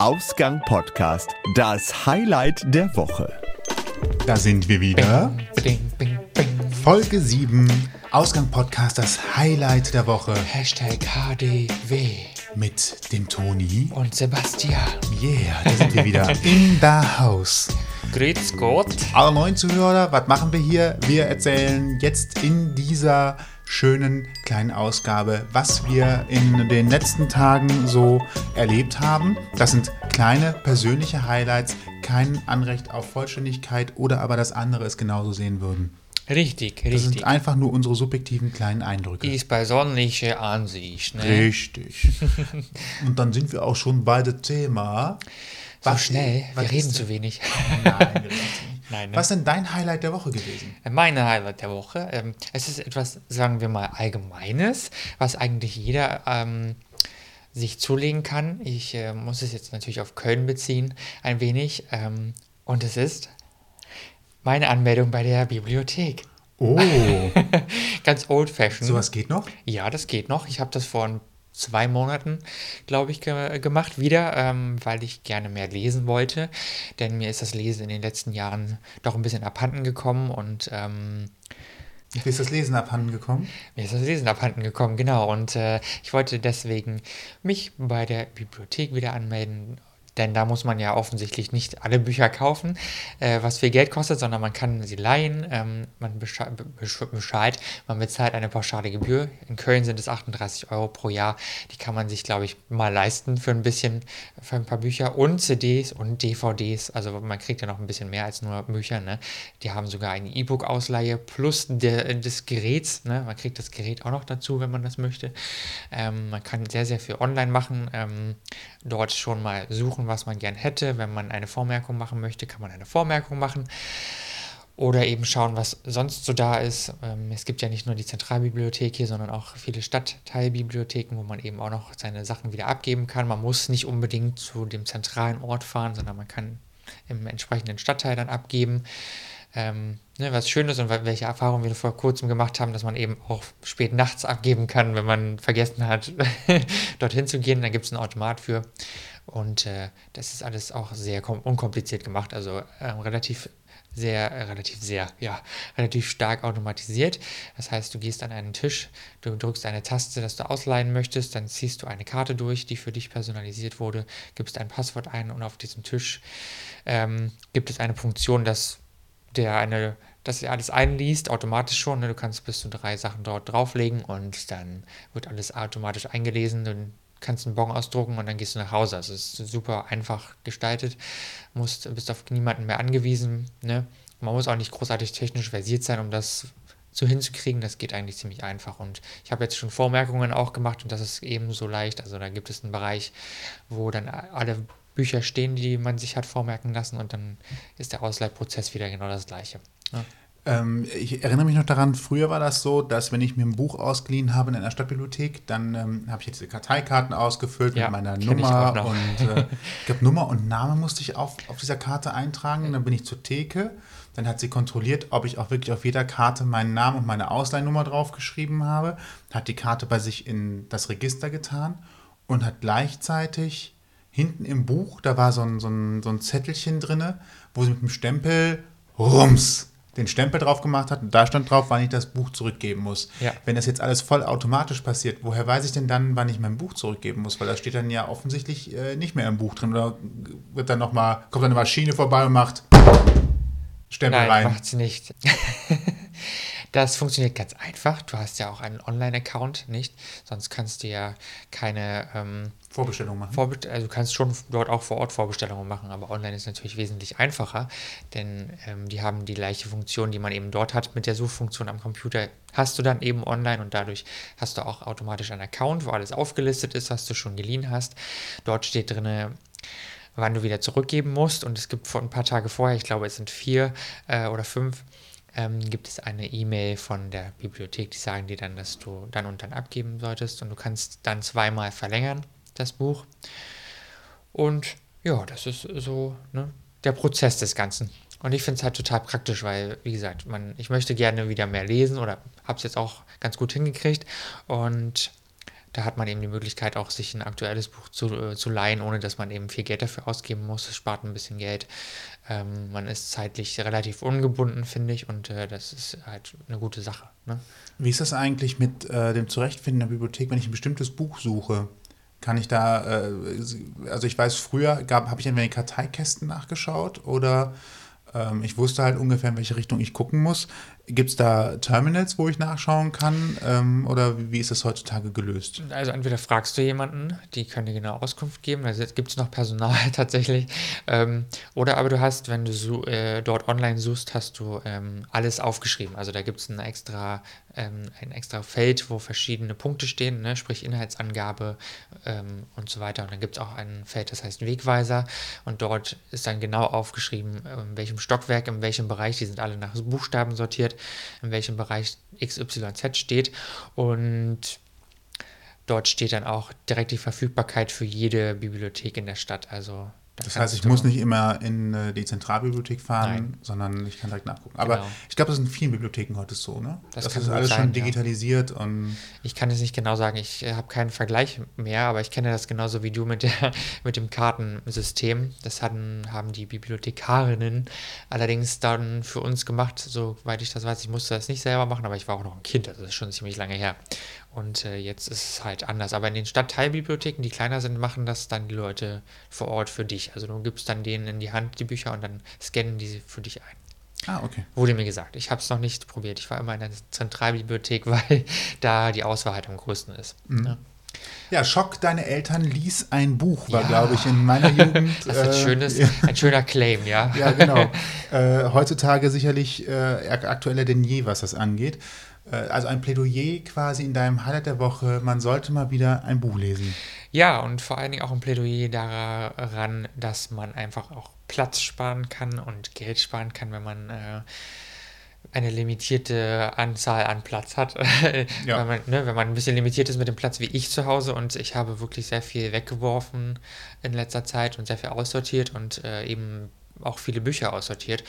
Ausgang Podcast, das Highlight der Woche. Da sind wir wieder. Bing, bing, bing. Folge 7, Ausgang Podcast, das Highlight der Woche Hashtag HDW mit dem Toni. und Sebastian. Yeah, da sind wir wieder in the house. Grüß Gott. Alle neuen Zuhörer, was machen wir hier? Wir erzählen jetzt in dieser schönen kleinen Ausgabe, was wir in den letzten Tagen so erlebt haben. Das sind kleine persönliche Highlights, kein Anrecht auf Vollständigkeit oder aber das andere es genauso sehen würden. Richtig, Das richtig. sind einfach nur unsere subjektiven kleinen Eindrücke. Ist bei sonnliche Ansicht, ne? Richtig. Und dann sind wir auch schon bei dem Thema. So schnell, was wir reden zu wenig. Nein, wir reden nicht. Nein, ne? Was ist denn dein Highlight der Woche gewesen? Meine Highlight der Woche. Ähm, es ist etwas, sagen wir mal, Allgemeines, was eigentlich jeder ähm, sich zulegen kann. Ich äh, muss es jetzt natürlich auf Köln beziehen, ein wenig. Ähm, und es ist meine Anmeldung bei der Bibliothek. Oh, Ganz old-fashioned. sowas geht noch? Ja, das geht noch. Ich habe das vor zwei Monaten, glaube ich, ge gemacht wieder, ähm, weil ich gerne mehr lesen wollte. Denn mir ist das Lesen in den letzten Jahren doch ein bisschen abhanden gekommen und ähm, Wie ist das Lesen abhanden gekommen? mir ist das Lesen abhanden gekommen, genau. Und äh, ich wollte deswegen mich bei der Bibliothek wieder anmelden. Denn da muss man ja offensichtlich nicht alle Bücher kaufen, äh, was viel Geld kostet, sondern man kann sie leihen, ähm, man besche besch- Bescheid, man bezahlt eine pauschale Gebühr. In Köln sind es 38 Euro pro Jahr. Die kann man sich, glaube ich, mal leisten für ein bisschen, für ein paar Bücher und CDs und DVDs. Also man kriegt ja noch ein bisschen mehr als nur Bücher. Ne? Die haben sogar eine E-Book-Ausleihe plus der, des Geräts. Ne? Man kriegt das Gerät auch noch dazu, wenn man das möchte. Ähm, man kann sehr, sehr viel online machen. Ähm, dort schon mal suchen, was man gern hätte. Wenn man eine Vormerkung machen möchte, kann man eine Vormerkung machen. Oder eben schauen, was sonst so da ist. Ähm, es gibt ja nicht nur die Zentralbibliothek hier, sondern auch viele Stadtteilbibliotheken, wo man eben auch noch seine Sachen wieder abgeben kann. Man muss nicht unbedingt zu dem zentralen Ort fahren, sondern man kann im entsprechenden Stadtteil dann abgeben. Ähm, ne, was schön ist und wel- welche Erfahrungen wir vor kurzem gemacht haben, dass man eben auch spät nachts abgeben kann, wenn man vergessen hat, dorthin zu gehen. Da gibt es einen Automat für. Und äh, das ist alles auch sehr kom- unkompliziert gemacht, also ähm, relativ sehr, äh, relativ sehr, ja, relativ stark automatisiert. Das heißt, du gehst an einen Tisch, du drückst eine Taste, dass du ausleihen möchtest, dann ziehst du eine Karte durch, die für dich personalisiert wurde, gibst ein Passwort ein und auf diesem Tisch ähm, gibt es eine Funktion, dass der eine, dass er alles einliest, automatisch schon. Ne? Du kannst bis zu drei Sachen dort drauflegen und dann wird alles automatisch eingelesen. Du kannst einen Bon ausdrucken und dann gehst du nach Hause. Also es ist super einfach gestaltet. Musst, bist auf niemanden mehr angewiesen. Ne? Man muss auch nicht großartig technisch versiert sein, um das so hinzukriegen. Das geht eigentlich ziemlich einfach. Und ich habe jetzt schon Vormerkungen auch gemacht und das ist ebenso leicht. Also da gibt es einen Bereich, wo dann alle Bücher stehen, die man sich hat vormerken lassen und dann ist der Ausleihprozess wieder genau das gleiche. Ja. Ähm, ich erinnere mich noch daran, früher war das so, dass wenn ich mir ein Buch ausgeliehen habe in einer Stadtbibliothek, dann ähm, habe ich jetzt diese Karteikarten ausgefüllt Ja, mit meiner Nummer und äh, ich glaube Nummer und Name musste ich auf, auf dieser Karte eintragen. Dann bin ich zur Theke, dann hat sie kontrolliert, ob ich auch wirklich auf jeder Karte meinen Namen und meine Ausleihnummer draufgeschrieben habe, hat die Karte bei sich in das Register getan und hat gleichzeitig hinten im Buch, da war so ein, so ein, so ein Zettelchen drin, wo sie mit dem Stempel Rums den Stempel drauf gemacht hat und da stand drauf, wann ich das Buch zurückgeben muss. Ja. Wenn das jetzt alles voll automatisch passiert, woher weiß ich denn dann, wann ich mein Buch zurückgeben muss? Weil das steht dann ja offensichtlich äh, nicht mehr im Buch drin. Oder wird dann noch mal, kommt dann eine Maschine vorbei und macht Stempel Nein, rein. macht sie nicht. Das funktioniert ganz einfach. Du hast ja auch einen Online-Account, nicht? Sonst kannst du ja keine ähm, Vorbestellung machen. Vorbest also du kannst schon dort auch vor Ort Vorbestellungen machen, aber online ist natürlich wesentlich einfacher, denn ähm, die haben die gleiche Funktion, die man eben dort hat mit der Suchfunktion am Computer. Hast du dann eben online und dadurch hast du auch automatisch einen Account, wo alles aufgelistet ist, was du schon geliehen hast. Dort steht drin, wann du wieder zurückgeben musst und es gibt vor ein paar Tage vorher, ich glaube es sind vier äh, oder fünf, ähm, gibt es eine E-Mail von der Bibliothek, die sagen dir dann, dass du dann und dann abgeben solltest und du kannst dann zweimal verlängern, das Buch. Und ja, das ist so ne, der Prozess des Ganzen. Und ich finde es halt total praktisch, weil, wie gesagt, man, ich möchte gerne wieder mehr lesen oder habe es jetzt auch ganz gut hingekriegt. Und Da hat man eben die Möglichkeit, auch sich ein aktuelles Buch zu, äh, zu leihen, ohne dass man eben viel Geld dafür ausgeben muss. Es spart ein bisschen Geld. Ähm, man ist zeitlich relativ ungebunden, finde ich, und äh, das ist halt eine gute Sache. Ne? Wie ist das eigentlich mit äh, dem Zurechtfinden der Bibliothek, wenn ich ein bestimmtes Buch suche? Kann ich da, äh, also ich weiß, früher habe ich in den Karteikästen nachgeschaut oder ähm, ich wusste halt ungefähr, in welche Richtung ich gucken muss. Gibt es da Terminals, wo ich nachschauen kann? Ähm, oder wie, ist das heutzutage gelöst? Also entweder fragst du jemanden, die können dir genau Auskunft geben, also gibt es noch Personal tatsächlich. Ähm, oder aber du hast, wenn du so, äh, dort online suchst, hast du ähm, alles aufgeschrieben. Also da gibt es ein extra, ähm, ein extra Feld, wo verschiedene Punkte stehen, ne? sprich Inhaltsangabe ähm, und so weiter. Und dann gibt es auch ein Feld, das heißt Wegweiser. Und dort ist dann genau aufgeschrieben, in welchem Stockwerk, in welchem Bereich, die sind alle nach Buchstaben sortiert in welchem Bereich XYZ steht. Und dort steht dann auch direkt die Verfügbarkeit für jede Bibliothek in der Stadt. Also das heißt, ich muss nicht immer in die Zentralbibliothek fahren, Nein. sondern ich kann direkt nachgucken. Aber genau. ich glaube, das sind vielen Bibliotheken heute so, ne? Das, das ist alles sein, schon digitalisiert ja. und. Ich kann es nicht genau sagen, ich äh, habe keinen Vergleich mehr, aber ich kenne das genauso wie du mit, der, mit dem Kartensystem. Das hatten, haben die Bibliothekarinnen allerdings dann für uns gemacht, soweit ich das weiß. Ich musste das nicht selber machen, aber ich war auch noch ein Kind, also das ist schon ziemlich lange her. Und äh, jetzt ist es halt anders. Aber in den Stadtteilbibliotheken, die kleiner sind, machen das dann die Leute vor Ort für dich. Also du gibst dann denen in die Hand die Bücher und dann scannen die sie für dich ein. Ah, okay. Wurde mir gesagt. Ich habe es noch nicht probiert. Ich war immer in der Zentralbibliothek, weil da die Auswahl halt am größten ist. Mhm. Ja. Ja, Schock, deine Eltern lies ein Buch, war, ja. glaube ich, in meiner Jugend. Das ist ein, äh, schönes, ein schöner Claim, ja. Ja, genau. äh, heutzutage sicherlich äh, aktueller denn je, was das angeht. Äh, also ein Plädoyer quasi in deinem Highlight der Woche, man sollte mal wieder ein Buch lesen. Ja, und vor allen Dingen auch ein Plädoyer daran, dass man einfach auch Platz sparen kann und Geld sparen kann, wenn man äh, eine limitierte Anzahl an Platz hat. ja. wenn, man, ne, wenn man ein bisschen limitiert ist mit dem Platz wie ich zu Hause und ich habe wirklich sehr viel weggeworfen in letzter Zeit und sehr viel aussortiert und äh, eben auch viele Bücher aussortiert.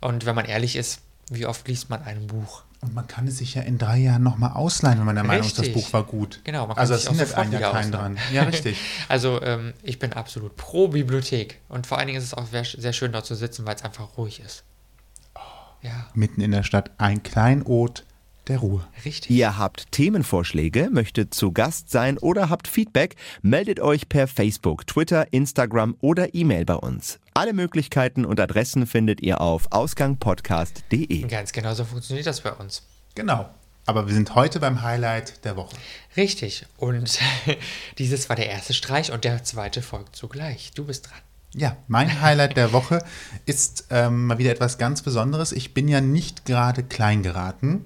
Und wenn man ehrlich ist, wie oft liest man ein Buch? Und man kann es sich ja in drei Jahren nochmal ausleihen, wenn man der Meinung ist, das Buch war gut. Genau, man kann also es hindert einen ja keinen dran. Ja, richtig. also ähm, ich bin absolut pro Bibliothek. Und vor allen Dingen ist es auch sehr schön, dort zu sitzen, weil es einfach ruhig ist. Oh, ja. Mitten in der Stadt ein Kleinod der Ruhe. Richtig. Ihr habt Themenvorschläge, möchtet zu Gast sein oder habt Feedback, meldet euch per Facebook, Twitter, Instagram oder E-Mail bei uns. Alle Möglichkeiten und Adressen findet ihr auf ausgangpodcast.de. Ganz genau so funktioniert das bei uns. Genau. Aber wir sind heute beim Highlight der Woche. Richtig. Und dieses war der erste Streich und der zweite folgt zugleich. Du bist dran. Ja, mein Highlight der Woche ist ähm, mal wieder etwas ganz Besonderes. Ich bin ja nicht gerade klein geraten.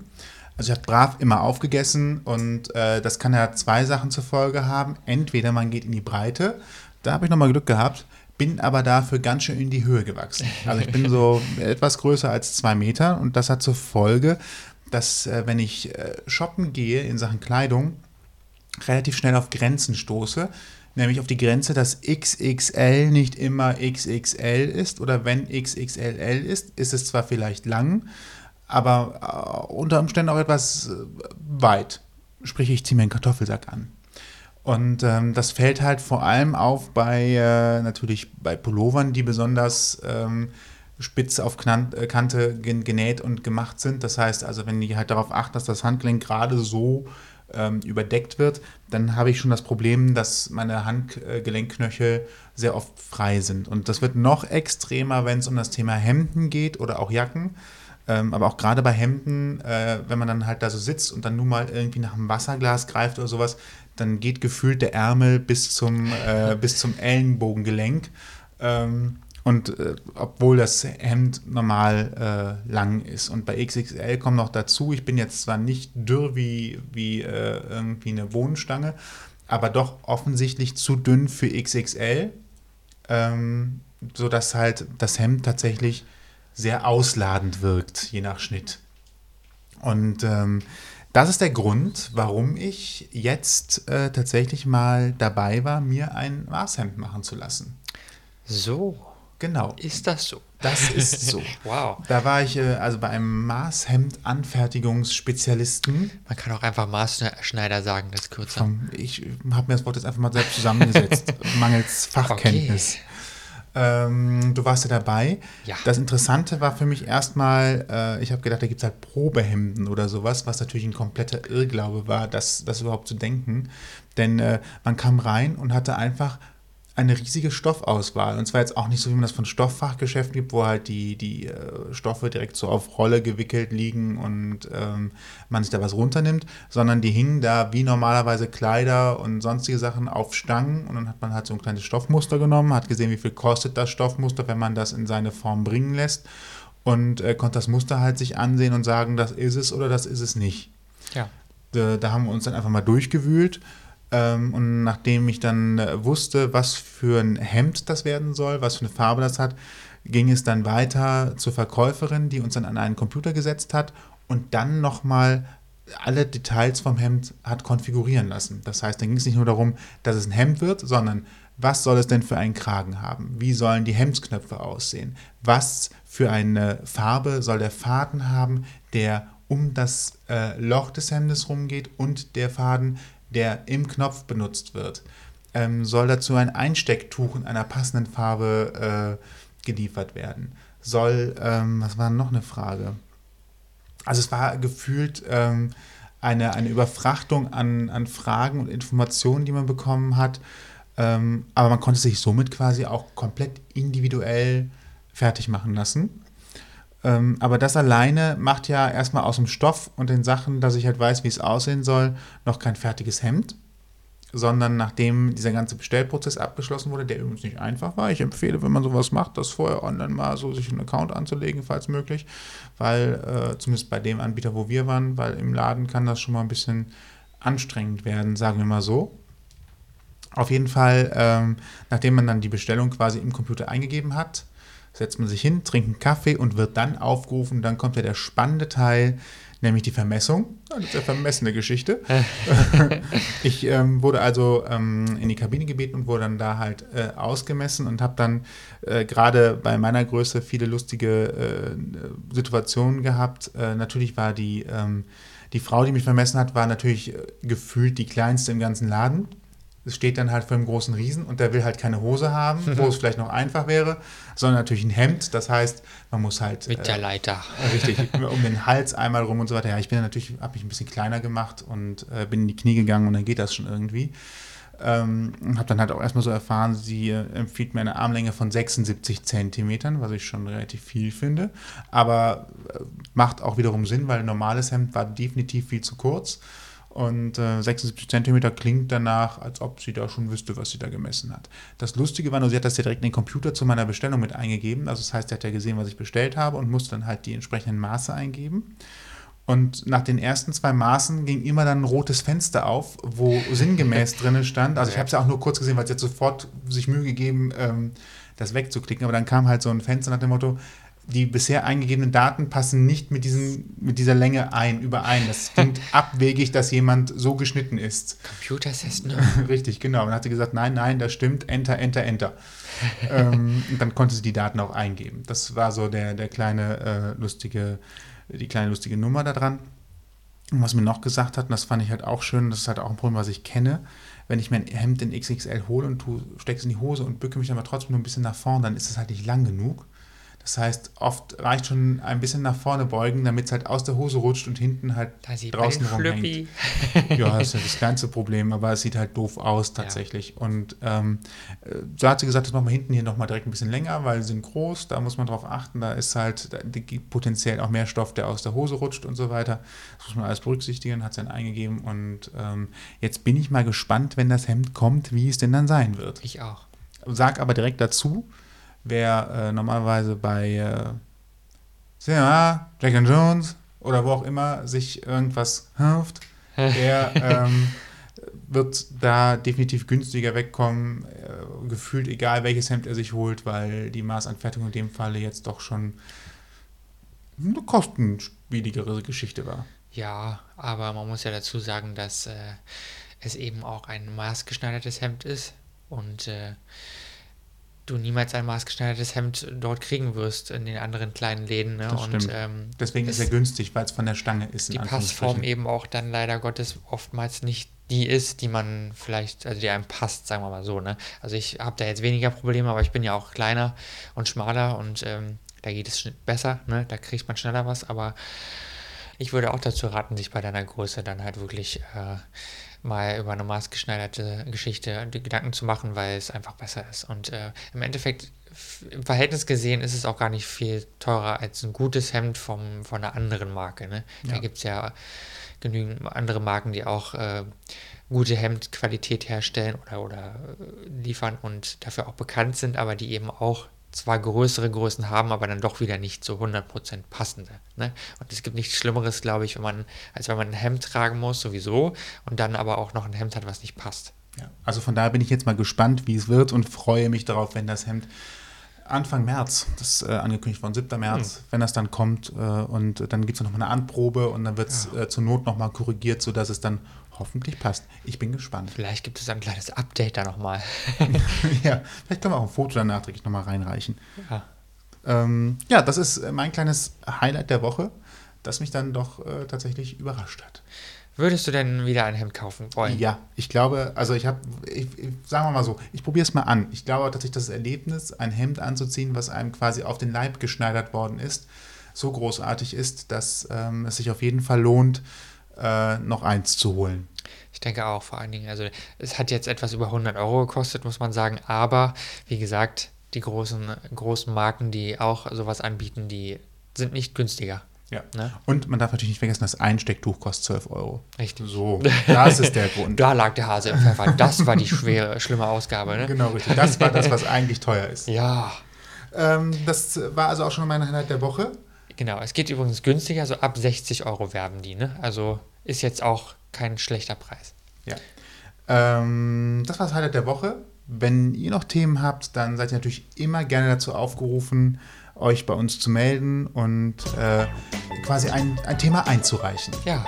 Also ich habe brav immer aufgegessen und äh, das kann ja zwei Sachen zur Folge haben. Entweder man geht in die Breite, da habe ich nochmal Glück gehabt, bin aber dafür ganz schön in die Höhe gewachsen. Also ich bin so etwas größer als zwei Meter und das hat zur Folge, dass äh, wenn ich äh, shoppen gehe in Sachen Kleidung, relativ schnell auf Grenzen stoße, nämlich auf die Grenze, dass XXL nicht immer XXL ist oder wenn XXLL ist, ist es zwar vielleicht lang, aber äh, unter Umständen auch etwas äh, weit. Sprich, ich ziehe mir einen Kartoffelsack an. Und ähm, das fällt halt vor allem auf bei äh, natürlich bei Pullovern, die besonders ähm, spitz auf Knan äh, Kante genäht und gemacht sind. Das heißt also, wenn ich halt darauf achte, dass das Handgelenk gerade so ähm, überdeckt wird, dann habe ich schon das Problem, dass meine Handgelenkknöchel sehr oft frei sind. Und das wird noch extremer, wenn es um das Thema Hemden geht oder auch Jacken. Ähm, aber auch gerade bei Hemden, äh, wenn man dann halt da so sitzt und dann nur mal irgendwie nach einem Wasserglas greift oder sowas, dann geht gefühlt der Ärmel bis zum, äh, bis zum Ellenbogengelenk. Ähm, und äh, obwohl das Hemd normal äh, lang ist. Und bei XXL kommt noch dazu, ich bin jetzt zwar nicht dürr wie, wie äh, irgendwie eine Wohnstange, aber doch offensichtlich zu dünn für XXL, ähm, sodass halt das Hemd tatsächlich sehr ausladend wirkt, je nach Schnitt. Und ähm, das ist der Grund, warum ich jetzt äh, tatsächlich mal dabei war, mir ein Maßhemd machen zu lassen. So. Genau. Ist das so? Das ist so. wow. Da war ich äh, also bei einem Maßhemd-Anfertigungsspezialisten. Man kann auch einfach Maßschneider sagen, das ist kürzer. Vom, ich habe mir das Wort jetzt einfach mal selbst zusammengesetzt, mangels Fachkenntnis. Okay. Ähm, du warst ja dabei. Ja. Das Interessante war für mich erstmal, äh, ich habe gedacht, da gibt es halt Probehemden oder sowas, was natürlich ein kompletter Irrglaube war, das, das überhaupt zu denken. Denn äh, man kam rein und hatte einfach eine riesige Stoffauswahl. Und zwar jetzt auch nicht so, wie man das von Stofffachgeschäften gibt, wo halt die, die äh, Stoffe direkt so auf Rolle gewickelt liegen und ähm, man sich da was runternimmt, sondern die hingen da wie normalerweise Kleider und sonstige Sachen auf Stangen und dann hat man halt so ein kleines Stoffmuster genommen, hat gesehen, wie viel kostet das Stoffmuster, wenn man das in seine Form bringen lässt und äh, konnte das Muster halt sich ansehen und sagen, das ist es oder das ist es nicht. Ja. Da, da haben wir uns dann einfach mal durchgewühlt ähm, und nachdem ich dann äh, wusste, was für ein Hemd das werden soll, was für eine Farbe das hat, ging es dann weiter zur Verkäuferin, die uns dann an einen Computer gesetzt hat und dann nochmal alle Details vom Hemd hat konfigurieren lassen. Das heißt, dann ging es nicht nur darum, dass es ein Hemd wird, sondern was soll es denn für einen Kragen haben? Wie sollen die Hemdsknöpfe aussehen? Was für eine Farbe soll der Faden haben, der um das äh, Loch des Hemdes rumgeht und der Faden, der im Knopf benutzt wird, ähm, soll dazu ein Einstecktuch in einer passenden Farbe äh, geliefert werden. Soll, ähm, was war noch eine Frage? Also es war gefühlt ähm, eine, eine Überfrachtung an, an Fragen und Informationen, die man bekommen hat. Ähm, aber man konnte sich somit quasi auch komplett individuell fertig machen lassen. Ähm, aber das alleine macht ja erstmal aus dem Stoff und den Sachen, dass ich halt weiß, wie es aussehen soll, noch kein fertiges Hemd. Sondern nachdem dieser ganze Bestellprozess abgeschlossen wurde, der übrigens nicht einfach war, ich empfehle, wenn man sowas macht, das vorher online mal so sich einen Account anzulegen, falls möglich, weil äh, zumindest bei dem Anbieter, wo wir waren, weil im Laden kann das schon mal ein bisschen anstrengend werden, sagen wir mal so. Auf jeden Fall, ähm, nachdem man dann die Bestellung quasi im Computer eingegeben hat, setzt man sich hin, trinkt einen Kaffee und wird dann aufgerufen. Dann kommt ja der spannende Teil, nämlich die Vermessung. Das ist eine vermessene Geschichte. ich ähm, wurde also ähm, in die Kabine gebeten und wurde dann da halt äh, ausgemessen und habe dann äh, gerade bei meiner Größe viele lustige äh, Situationen gehabt. Äh, natürlich war die, ähm, die Frau, die mich vermessen hat, war natürlich äh, gefühlt die kleinste im ganzen Laden steht dann halt vor einem großen Riesen und der will halt keine Hose haben, wo es vielleicht noch einfach wäre, sondern natürlich ein Hemd. Das heißt, man muss halt. Mit der Leiter. Äh, richtig, um den Hals einmal rum und so weiter. Ja, ich bin natürlich, habe mich ein bisschen kleiner gemacht und äh, bin in die Knie gegangen und dann geht das schon irgendwie. Ähm, habe dann halt auch erstmal so erfahren, sie äh, empfiehlt mir eine Armlänge von 76 Zentimetern, was ich schon relativ viel finde. Aber äh, macht auch wiederum Sinn, weil ein normales Hemd war definitiv viel zu kurz. Und äh, 76 Zentimeter klingt danach, als ob sie da schon wüsste, was sie da gemessen hat. Das Lustige war nur, sie hat das ja direkt in den Computer zu meiner Bestellung mit eingegeben. Also das heißt, er hat ja gesehen, was ich bestellt habe und musste dann halt die entsprechenden Maße eingeben. Und nach den ersten zwei Maßen ging immer dann ein rotes Fenster auf, wo sinngemäß drin stand. Also ich habe es ja auch nur kurz gesehen, weil sie hat sofort sich Mühe gegeben, ähm, das wegzuklicken. Aber dann kam halt so ein Fenster nach dem Motto, die bisher eingegebenen Daten passen nicht mit, diesen, mit dieser Länge ein, überein. Das klingt abwegig, dass jemand so geschnitten ist. Computer no. Richtig, genau. Und dann hat sie gesagt, nein, nein, das stimmt, enter, enter, enter. ähm, und dann konnte sie die Daten auch eingeben. Das war so der, der kleine, äh, lustige, die kleine lustige Nummer da dran. Und was mir noch gesagt hat, und das fand ich halt auch schön, das ist halt auch ein Problem, was ich kenne, wenn ich mein Hemd in XXL hole und stecke es in die Hose und bücke mich dann aber trotzdem nur ein bisschen nach vorn, dann ist es halt nicht lang genug. Das heißt, oft reicht schon ein bisschen nach vorne beugen, damit es halt aus der Hose rutscht und hinten halt draußen rumhängt. ja, das ist ja das kleinste Problem, aber es sieht halt doof aus tatsächlich. Ja. Und ähm, so hat sie gesagt, das machen wir hinten hier nochmal direkt ein bisschen länger, weil sie sind groß, da muss man drauf achten, da ist halt da gibt potenziell auch mehr Stoff, der aus der Hose rutscht und so weiter. Das muss man alles berücksichtigen, hat sie dann eingegeben und ähm, jetzt bin ich mal gespannt, wenn das Hemd kommt, wie es denn dann sein wird. Ich auch. Sag aber direkt dazu, wer äh, normalerweise bei äh, CNA, Jack and Jones oder wo auch immer sich irgendwas hilft, der ähm, wird da definitiv günstiger wegkommen, äh, gefühlt egal welches Hemd er sich holt, weil die Maßanfertigung in dem Falle jetzt doch schon eine kostenspieligere Geschichte war. Ja, aber man muss ja dazu sagen, dass äh, es eben auch ein maßgeschneidertes Hemd ist und äh, du niemals ein maßgeschneidertes Hemd dort kriegen wirst in den anderen kleinen Läden. Ne? Und ähm, Deswegen ist er günstig, weil es von der Stange ist. die Passform eben auch dann leider Gottes oftmals nicht die ist, die man vielleicht, also die einem passt, sagen wir mal so. Ne? Also ich habe da jetzt weniger Probleme, aber ich bin ja auch kleiner und schmaler und ähm, da geht es besser, ne? da kriegt man schneller was, aber ich würde auch dazu raten, sich bei deiner Größe dann halt wirklich äh, mal über eine maßgeschneiderte Geschichte die Gedanken zu machen, weil es einfach besser ist. Und äh, im Endeffekt, im Verhältnis gesehen, ist es auch gar nicht viel teurer als ein gutes Hemd vom, von einer anderen Marke. Ne? Da Ja. gibt es ja genügend andere Marken, die auch äh, gute Hemdqualität herstellen oder, oder äh, liefern und dafür auch bekannt sind, aber die eben auch zwar größere Größen haben, aber dann doch wieder nicht so 100% passende. Ne? Und es gibt nichts Schlimmeres, glaube ich, wenn man, als wenn man ein Hemd tragen muss, sowieso, und dann aber auch noch ein Hemd hat, was nicht passt. Ja, also von daher bin ich jetzt mal gespannt, wie es wird und freue mich darauf, wenn das Hemd Anfang März, das ist äh, angekündigt worden, 7. März, wenn das dann kommt äh, und dann gibt es nochmal eine Anprobe und dann wird es äh, zur Not nochmal korrigiert, sodass es dann hoffentlich passt. Ich bin gespannt. Vielleicht gibt es ein kleines Update da nochmal. ja, vielleicht können wir auch ein Foto dann nachträglich nochmal reinreichen. ja. Ähm, ja, das ist äh, mein kleines Highlight der Woche, das mich dann doch äh, tatsächlich überrascht hat. Würdest du denn wieder ein Hemd kaufen wollen? Ja, ich glaube, also ich habe, sagen wir mal so, ich probiere es mal an. Ich glaube tatsächlich, das Erlebnis, ein Hemd anzuziehen, was einem quasi auf den Leib geschneidert worden ist, so großartig ist, dass ähm, es sich auf jeden Fall lohnt, äh, noch eins zu holen. Ich denke auch, vor allen Dingen, also es hat jetzt etwas über 100 Euro gekostet, muss man sagen, aber wie gesagt, die großen, großen Marken, die auch sowas anbieten, die sind nicht günstiger. Ja. Ne? Und man darf natürlich nicht vergessen, das Einstecktuch kostet 12 Euro. Richtig. So, das ist der Grund. Da lag der Hase im Pfeffer. Das war die schwere, schlimme Ausgabe, ne? Genau, richtig. Das war das, was eigentlich teuer ist. Ja, Ähm, das war also auch schon mein Highlight der Woche. Genau. Es geht übrigens günstiger, so ab 60 Euro werben die, ne? Also ist jetzt auch kein schlechter Preis. Ja. Ähm, das war das Highlight der Woche. Wenn ihr noch Themen habt, dann seid ihr natürlich immer gerne dazu aufgerufen, euch bei uns zu melden und äh, quasi ein, ein Thema einzureichen. Ja,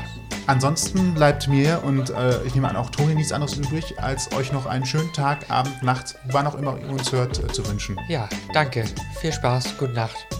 Ansonsten bleibt mir und äh, ich nehme an auch Toni nichts anderes übrig, als euch noch einen schönen Tag, Abend, Nacht, wann auch immer ihr uns hört, äh, zu wünschen. ja, danke. Viel Spaß, gute Nacht.